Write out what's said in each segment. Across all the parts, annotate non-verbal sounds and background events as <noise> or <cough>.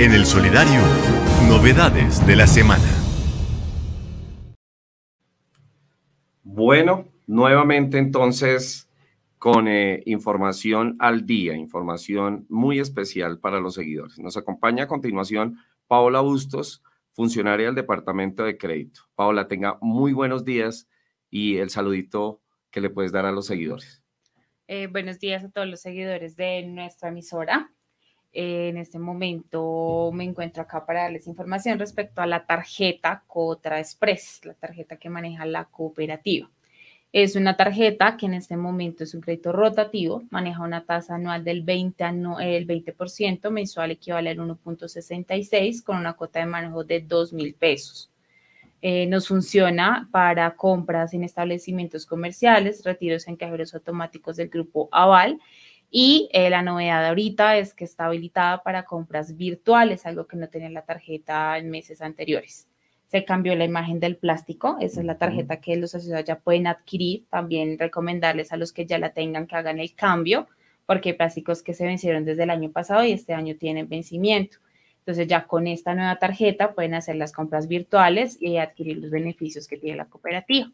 En el Solidario, novedades de la semana. Bueno, nuevamente entonces con eh, información al día, información muy especial para los seguidores. Nos acompaña a continuación Paola Bustos, funcionaria del Departamento de Crédito. Paola, tenga muy buenos días y el saludito que le puedes dar a los seguidores. Eh, buenos días a todos los seguidores de nuestra emisora. En este momento me encuentro acá para darles información respecto a la tarjeta Cotra Express, la tarjeta que maneja la cooperativa. Es una tarjeta que en este momento es un crédito rotativo, maneja una tasa anual del 20%, el 20% mensual equivale al 1.66 con una cuota de manejo de 2 mil pesos. Eh, nos funciona para compras en establecimientos comerciales, retiros en cajeros automáticos del grupo Aval y eh, la novedad ahorita es que está habilitada para compras virtuales, algo que no tenía la tarjeta en meses anteriores. Se cambió la imagen del plástico, esa es la tarjeta que los asociados ya pueden adquirir. También recomendarles a los que ya la tengan que hagan el cambio, porque hay plásticos que se vencieron desde el año pasado y este año tienen vencimiento. Entonces ya con esta nueva tarjeta pueden hacer las compras virtuales y adquirir los beneficios que tiene la cooperativa.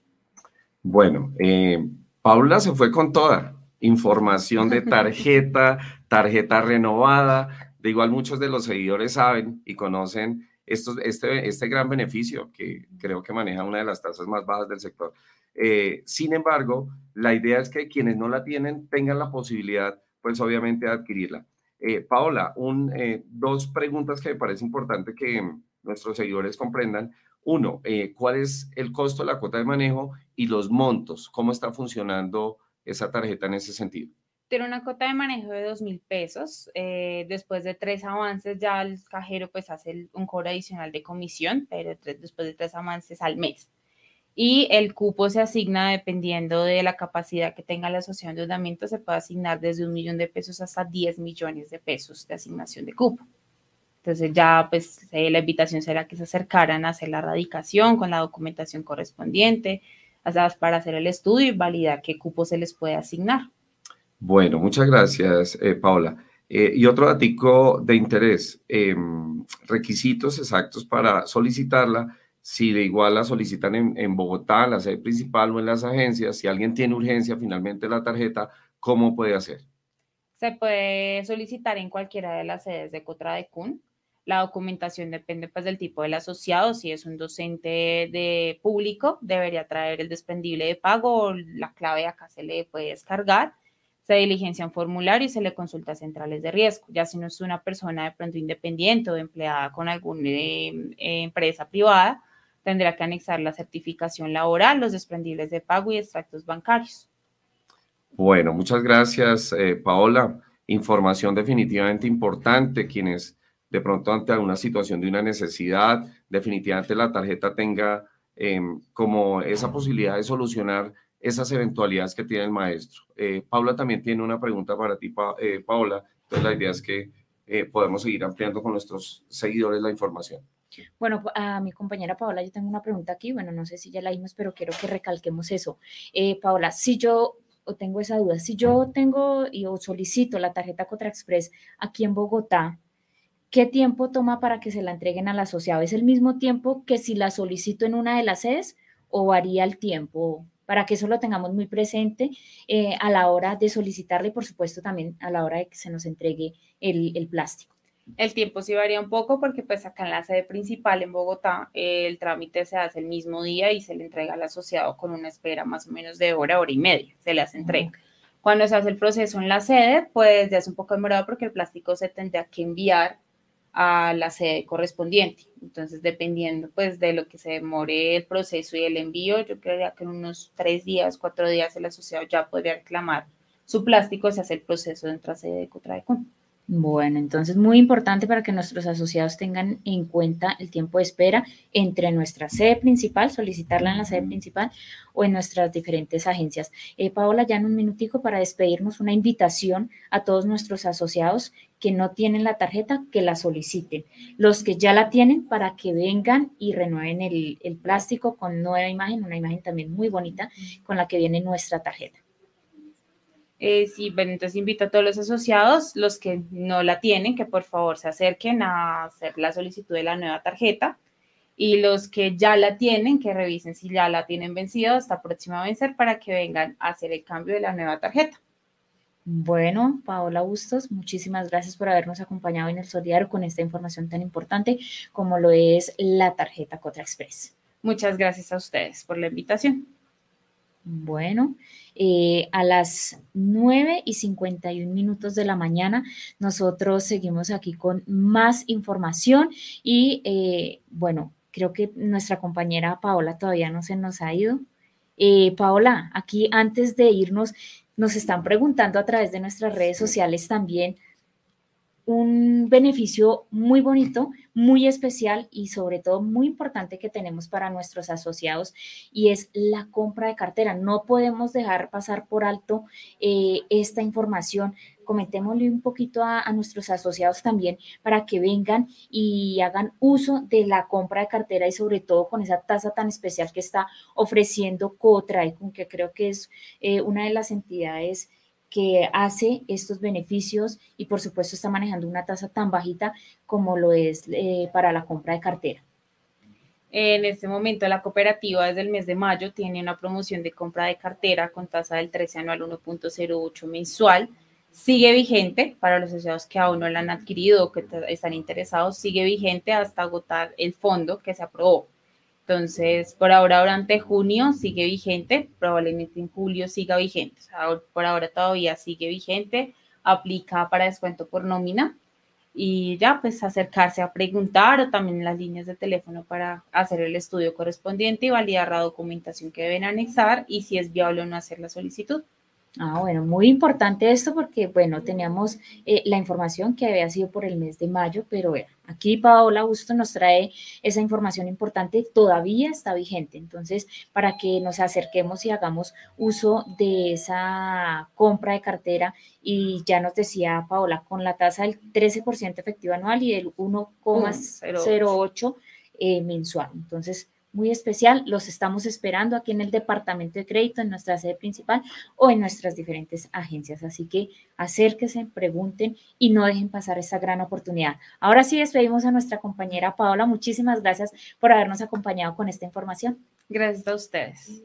Bueno, eh, Paula se fue con toda información de <laughs> tarjeta, tarjeta renovada. De igual muchos de los seguidores saben y conocen estos, este, este gran beneficio que creo que maneja una de las tasas más bajas del sector. Eh, sin embargo, la idea es que quienes no la tienen tengan la posibilidad, pues obviamente, de adquirirla. Eh, Paola, un, eh, dos preguntas que me parece importante que nuestros seguidores comprendan. Uno, ¿cuál es el costo de la cuota de manejo y los montos? ¿Cómo está funcionando esa tarjeta en ese sentido? Tiene una cuota de manejo de dos mil pesos. Eh, después de tres avances ya el cajero pues hace un cobro adicional de comisión, pero después de tres avances al mes. Y el cupo se asigna dependiendo de la capacidad que tenga la asociación de endeudamiento, se puede asignar desde un millón de pesos hasta 10 millones de pesos de asignación de cupo. Entonces ya pues eh, la invitación será que se acercaran a hacer la radicación con la documentación correspondiente, para hacer el estudio y validar qué cupo se les puede asignar. Bueno, muchas gracias, eh, Paula. Eh, y otro dato de interés, em, requisitos exactos para solicitarla, si de igual la solicitan en, en, Bogotá, en la sede principal o en las agencias, si alguien tiene urgencia finalmente la tarjeta, ¿cómo puede hacer? Se puede solicitar en cualquiera de las sedes de Cotra de Cun. La documentación depende pues del tipo del asociado. Si es un docente de público, debería traer el desprendible de pago. La clave acá se le puede descargar. Se diligencia un formulario y se le consulta a centrales de riesgo. Ya si no es una persona de pronto independiente o empleada con alguna eh, empresa privada, tendrá que anexar la certificación laboral, los desprendibles de pago y extractos bancarios. Bueno, muchas gracias, eh, Paola. Información definitivamente importante. Quienes de pronto ante alguna situación de una necesidad, definitivamente la tarjeta tenga em, como esa posibilidad de solucionar esas eventualidades que tiene el maestro. Eh, Paula también tiene una pregunta para ti, eh, Paula. Entonces la idea es que eh, podemos seguir ampliando con nuestros seguidores la información. Bueno, a mi compañera Paola, yo tengo una pregunta aquí. Bueno, no sé si ya la vimos, pero quiero que recalquemos eso. Paola, si yo o tengo esa duda, si yo tengo y o solicito la tarjeta Cotra Express aquí en Bogotá, ¿qué tiempo toma para que se la entreguen al asociado? ¿Es el mismo tiempo que si la solicito en una de las sedes o varía el tiempo? Para que eso lo tengamos muy presente eh, a la hora de solicitarle y por supuesto también a la hora de que se nos entregue el, plástico. El tiempo sí varía un poco porque pues acá en la sede principal en Bogotá el trámite se hace el mismo día y se le entrega al asociado con una espera más o menos de hora, hora y media, se le hace entrega. Cuando se hace el proceso en la sede, pues ya es un poco demorado porque el plástico se tendría que enviar a la sede correspondiente. Entonces, dependiendo pues de lo que se demore el proceso y el envío, yo creería que en unos tres días, cuatro días el asociado ya podría reclamar su plástico si hace el proceso dentro de la sede de Cotraecon. Bueno, entonces muy importante para que nuestros asociados tengan en cuenta el tiempo de espera entre nuestra sede principal, solicitarla en la sede principal o en nuestras diferentes agencias. Eh, Paola, ya en un minutico para despedirnos, una invitación a todos nuestros asociados que no tienen la tarjeta, que la soliciten. Los que ya la tienen, para que vengan y renueven el, el plástico con nueva imagen, una imagen también muy bonita con la que viene nuestra tarjeta. Eh, sí, bueno, entonces invito a todos los asociados, los que no la tienen, que por favor se acerquen a hacer la solicitud de la nueva tarjeta y los que ya la tienen, que revisen si ya la tienen vencida o está próxima a vencer para que vengan a hacer el cambio de la nueva tarjeta. Bueno, Paola Bustos, muchísimas gracias por habernos acompañado en el Solidario con esta información tan importante como lo es la tarjeta Cotra Express. Muchas gracias a ustedes por la invitación. Bueno, eh, a las 9 y 51 minutos de la mañana nosotros seguimos aquí con más información y eh, bueno, creo que nuestra compañera Paola todavía no se nos ha ido. Eh, Paola, aquí antes de irnos, nos están preguntando a través de nuestras redes sociales también un beneficio muy bonito, muy especial y sobre todo muy importante que tenemos para nuestros asociados y es la compra de cartera. No podemos dejar pasar por alto eh, esta información. Comentémosle un poquito a, nuestros asociados también para que vengan y hagan uso de la compra de cartera y sobre todo con esa tasa tan especial que está ofreciendo Cotra y con que creo que es eh, una de las entidades que hace estos beneficios y por supuesto está manejando una tasa tan bajita como lo es eh, para la compra de cartera. En este momento la cooperativa desde el mes de mayo tiene una promoción de compra de cartera con tasa del 13 anual 1.08 mensual. Sigue vigente para los asociados que aún no la han adquirido o que están interesados, sigue vigente hasta agotar el fondo que se aprobó. Entonces, por ahora, durante junio sigue vigente, probablemente en julio siga vigente. por ahora todavía sigue vigente, aplica para descuento por nómina y ya, pues acercarse a preguntar o también las líneas de teléfono para hacer el estudio correspondiente y validar la documentación que deben anexar y si es viable o no hacer la solicitud. Ah, bueno, muy importante esto porque, bueno, teníamos eh, la información que había sido por el mes de mayo, pero bueno, aquí Paola Augusto nos trae esa información importante, todavía está vigente. Entonces, para que nos acerquemos y hagamos uso de esa compra de cartera, y ya nos decía Paola, con la tasa del 13% efectivo anual y del 1,08 eh, mensual. Entonces, muy especial. Los estamos esperando aquí en el departamento de crédito, en nuestra sede principal o en nuestras diferentes agencias. Así que acérquense, pregunten y no dejen pasar esta gran oportunidad. Ahora sí despedimos a nuestra compañera Paola. Muchísimas gracias por habernos acompañado con esta información. Gracias a ustedes.